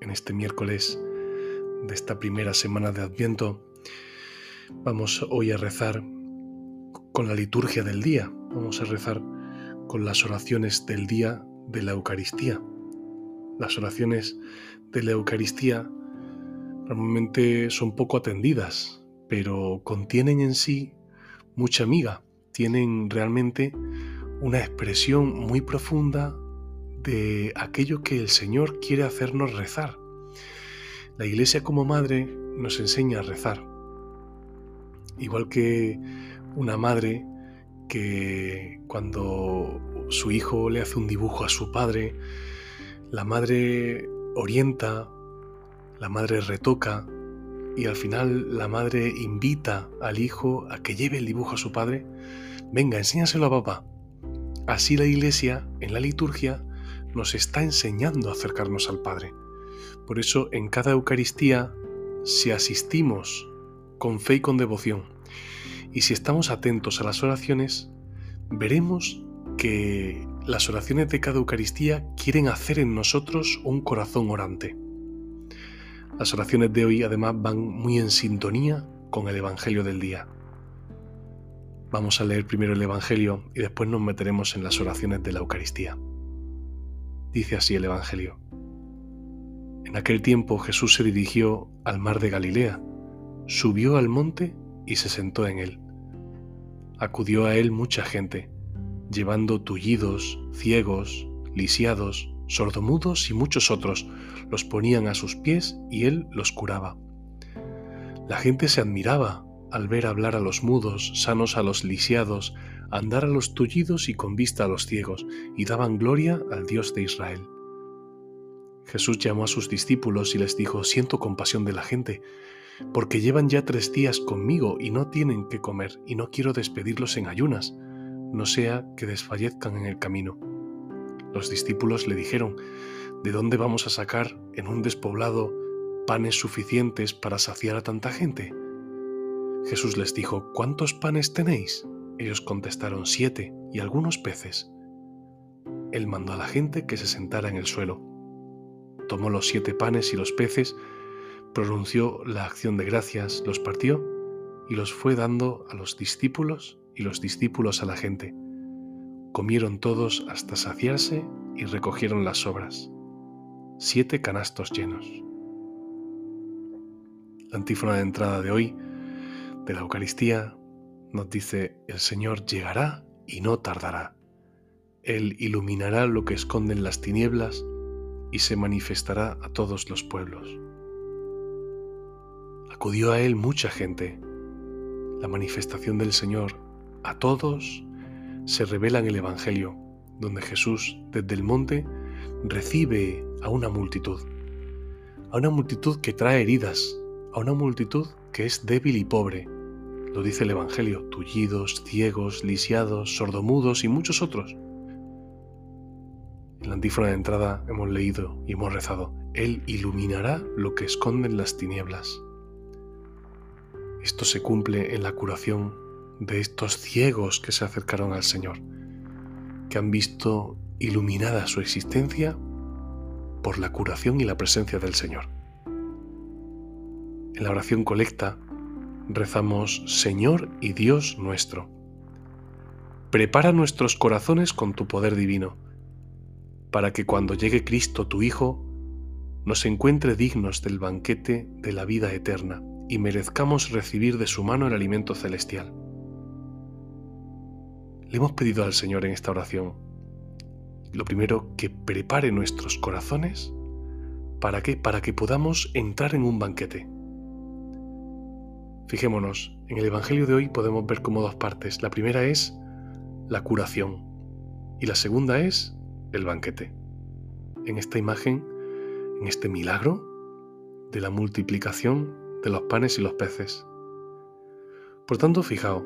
En este miércoles de esta primera semana de Adviento, vamos hoy a rezar con la liturgia del día. Vamos a rezar con las oraciones del día de la Eucaristía. Las oraciones de la Eucaristía normalmente son poco atendidas, pero contienen en sí mucha amiga, tienen realmente una expresión muy profunda de aquello que el Señor quiere hacernos rezar. La Iglesia como madre nos enseña a rezar, igual que una madre que cuando su hijo le hace un dibujo a su padre, la madre orienta, la madre retoca y al final la madre invita al hijo a que lleve el dibujo a su padre. Venga, enséñaselo a papá. Así la Iglesia, en la liturgia, nos está enseñando a acercarnos al Padre. Por eso en cada Eucaristía, si asistimos con fe y con devoción, y si estamos atentos a las oraciones, veremos que las oraciones de cada Eucaristía quieren hacer en nosotros un corazón orante. Las oraciones de hoy además van muy en sintonía con el Evangelio del día. Vamos a leer primero el Evangelio y después nos meteremos en las oraciones de la Eucaristía. Dice así el Evangelio. En aquel tiempo Jesús se dirigió al mar de Galilea, subió al monte y se sentó en él. Acudió a él mucha gente, llevando tullidos, ciegos, lisiados, sordomudos y muchos otros, los ponían a sus pies y él los curaba. La gente se admiraba al ver hablar a los mudos, sanos a los lisiados, andar a los tullidos y con vista a los ciegos, y daban gloria al Dios de Israel. Jesús llamó a sus discípulos y les dijo, siento compasión de la gente, porque llevan ya tres días conmigo y no tienen que comer, y no quiero despedirlos en ayunas, no sea que desfallezcan en el camino. Los discípulos le dijeron, ¿de dónde vamos a sacar en un despoblado panes suficientes para saciar a tanta gente? Jesús les dijo, ¿cuántos panes tenéis? Ellos contestaron, siete y algunos peces. Él mandó a la gente que se sentara en el suelo. Tomó los siete panes y los peces, pronunció la acción de gracias, los partió y los fue dando a los discípulos y los discípulos a la gente. Comieron todos hasta saciarse y recogieron las sobras. Siete canastos llenos. Antífona de entrada de hoy de la Eucaristía nos dice, el Señor llegará y no tardará. Él iluminará lo que esconden las tinieblas y se manifestará a todos los pueblos. Acudió a Él mucha gente. La manifestación del Señor a todos se revela en el Evangelio, donde Jesús desde el monte recibe a una multitud, a una multitud que trae heridas, a una multitud que es débil y pobre. Lo dice el Evangelio, tullidos, ciegos, lisiados, sordomudos y muchos otros. En la antífona de entrada hemos leído y hemos rezado, Él iluminará lo que esconden las tinieblas. Esto se cumple en la curación de estos ciegos que se acercaron al Señor, que han visto iluminada su existencia por la curación y la presencia del Señor. En la oración colecta rezamos Señor y Dios nuestro. Prepara nuestros corazones con tu poder divino, para que cuando llegue Cristo tu Hijo, nos encuentre dignos del banquete de la vida eterna y merezcamos recibir de su mano el alimento celestial. Le hemos pedido al Señor en esta oración, lo primero, que prepare nuestros corazones. ¿Para? Para que podamos entrar en un banquete Fijémonos, en el Evangelio de hoy podemos ver como dos partes. La primera es la curación y la segunda es el banquete. En esta imagen en este milagro de la multiplicación de los panes y los peces. Por tanto, fijaos,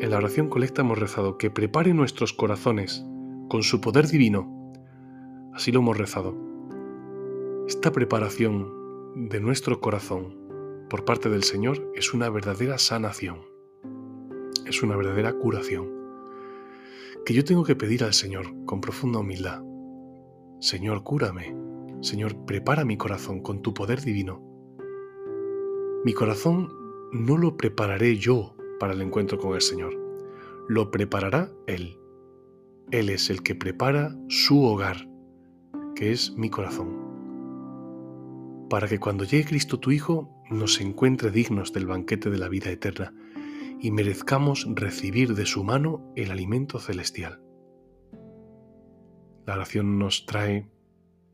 en la oración colecta hemos rezado que prepare nuestros corazones con su poder divino. Así lo hemos rezado. Esta preparación de nuestro corazón por parte del Señor es una verdadera sanación, es una verdadera curación, que yo tengo que pedir al Señor con profunda humildad. Señor, cúrame. Señor, prepara mi corazón con tu poder divino. Mi corazón no lo prepararé yo para el encuentro con el Señor, lo preparará Él. Él es el que prepara su hogar, que es mi corazón para que cuando llegue Cristo tu Hijo nos encuentre dignos del banquete de la vida eterna y merezcamos recibir de su mano el alimento celestial. La oración nos trae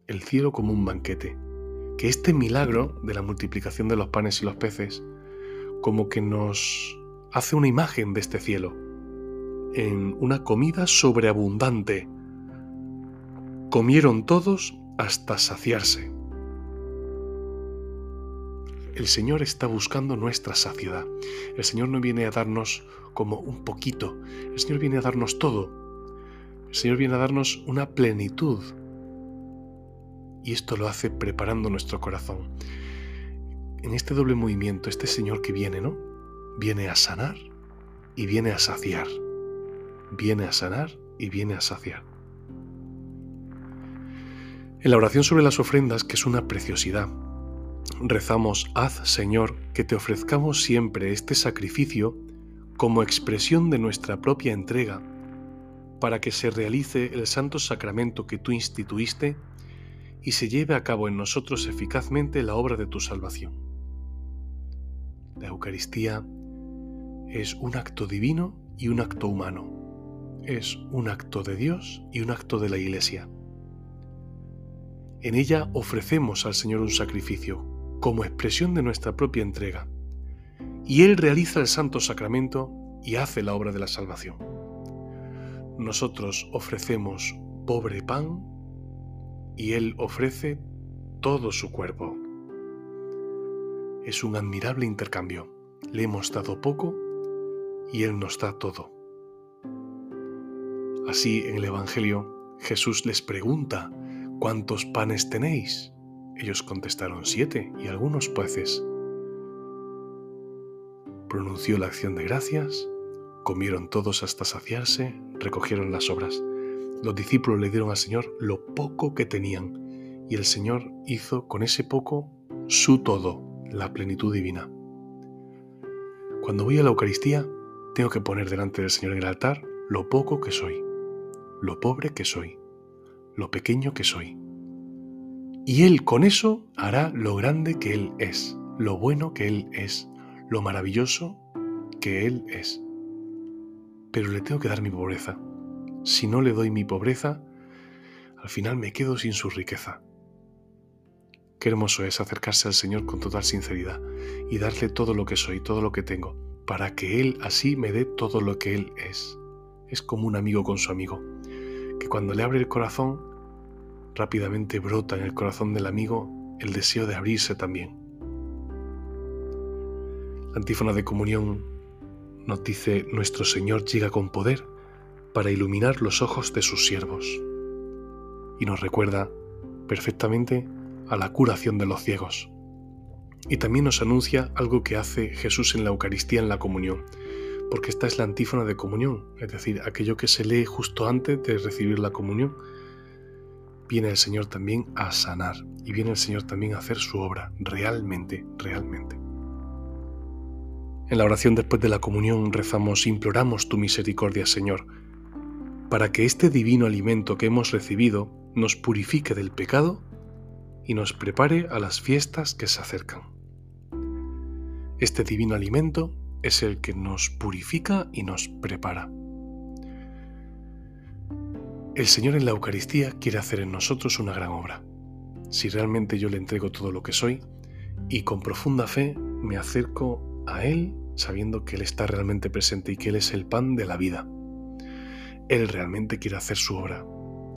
el cielo como un banquete, que este milagro de la multiplicación de los panes y los peces como que nos hace una imagen de este cielo, en una comida sobreabundante. Comieron todos hasta saciarse. El Señor está buscando nuestra saciedad. El Señor no viene a darnos como un poquito. El Señor viene a darnos todo. El Señor viene a darnos una plenitud. Y esto lo hace preparando nuestro corazón. En este doble movimiento, este Señor que viene, ¿no? Viene a sanar y viene a saciar. Viene a sanar y viene a saciar. En la oración sobre las ofrendas, que es una preciosidad, rezamos, haz Señor que te ofrezcamos siempre este sacrificio como expresión de nuestra propia entrega, para que se realice el santo sacramento que tú instituiste y se lleve a cabo en nosotros eficazmente la obra de tu salvación. La Eucaristía es un acto divino y un acto humano. Es un acto de Dios y un acto de la Iglesia. En ella ofrecemos al Señor un sacrificio, como expresión de nuestra propia entrega. Y Él realiza el santo sacramento y hace la obra de la salvación. Nosotros ofrecemos pobre pan y Él ofrece todo su cuerpo. Es un admirable intercambio. Le hemos dado poco y Él nos da todo. Así en el Evangelio Jesús les pregunta, ¿cuántos panes tenéis? Ellos contestaron siete y algunos peces. Pronunció la acción de gracias, comieron todos hasta saciarse, recogieron las obras. Los discípulos le dieron al Señor lo poco que tenían y el Señor hizo con ese poco su todo, la plenitud divina. Cuando voy a la Eucaristía, tengo que poner delante del Señor en el altar lo poco que soy, lo pobre que soy, lo pequeño que soy y Él con eso hará lo grande que Él es, lo bueno que Él es, lo maravilloso que Él es. Pero le tengo que dar mi pobreza. Si no le doy mi pobreza, al final me quedo sin su riqueza. Qué hermoso es acercarse al Señor con total sinceridad y darle todo lo que soy, todo lo que tengo, para que Él así me dé todo lo que Él es. Es como un amigo con su amigo, que cuando le abre el corazón rápidamente brota en el corazón del amigo el deseo de abrirse también. La antífona de comunión nos dice, nuestro Señor llega con poder para iluminar los ojos de sus siervos. Y nos recuerda perfectamente a la curación de los ciegos. Y también nos anuncia algo que hace Jesús en la Eucaristía en la comunión, porque esta es la antífona de comunión, es decir, aquello que se lee justo antes de recibir la comunión viene el Señor también a sanar y viene el Señor también a hacer su obra realmente, realmente. En la oración después de la comunión rezamos, imploramos tu misericordia, Señor, para que este divino alimento que hemos recibido nos purifique del pecado y nos prepare a las fiestas que se acercan. Este divino alimento es el que nos purifica y nos prepara. El Señor en la Eucaristía quiere hacer en nosotros una gran obra. Si realmente yo le entrego todo lo que soy y con profunda fe me acerco a Él sabiendo que Él está realmente presente y que Él es el pan de la vida. Él realmente quiere hacer su obra.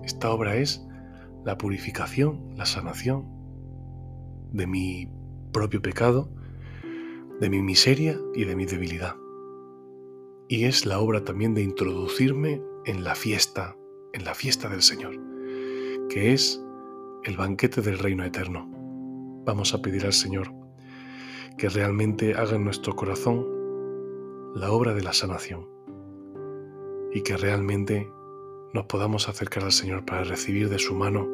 Esta obra es la purificación, la sanación de mi propio pecado, de mi miseria y de mi debilidad. Y es la obra también de introducirme en la fiesta, en la fiesta del Señor, que es el banquete del reino eterno. Vamos a pedir al Señor que realmente haga en nuestro corazón la obra de la sanación y que realmente nos podamos acercar al Señor para recibir de su mano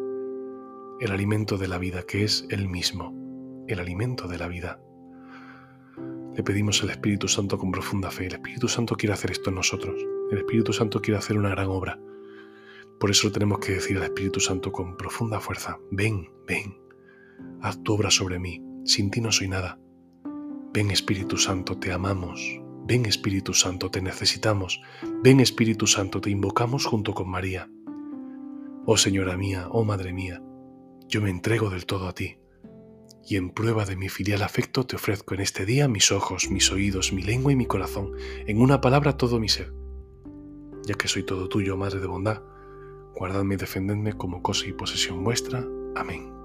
el alimento de la vida, que es Él mismo, el alimento de la vida. Le pedimos al Espíritu Santo con profunda fe. El Espíritu Santo quiere hacer esto en nosotros. El Espíritu Santo quiere hacer una gran obra. Por eso tenemos que decir al Espíritu Santo con profunda fuerza, ven, ven, haz tu obra sobre mí, sin ti no soy nada. Ven Espíritu Santo, te amamos. Ven Espíritu Santo, te necesitamos. Ven Espíritu Santo, te invocamos junto con María. Oh Señora mía, oh Madre mía, yo me entrego del todo a ti. Y en prueba de mi filial afecto te ofrezco en este día mis ojos, mis oídos, mi lengua y mi corazón, en una palabra todo mi ser. Ya que soy todo tuyo, Madre de bondad, guardadme y defendedme como cosa y posesión vuestra. Amén.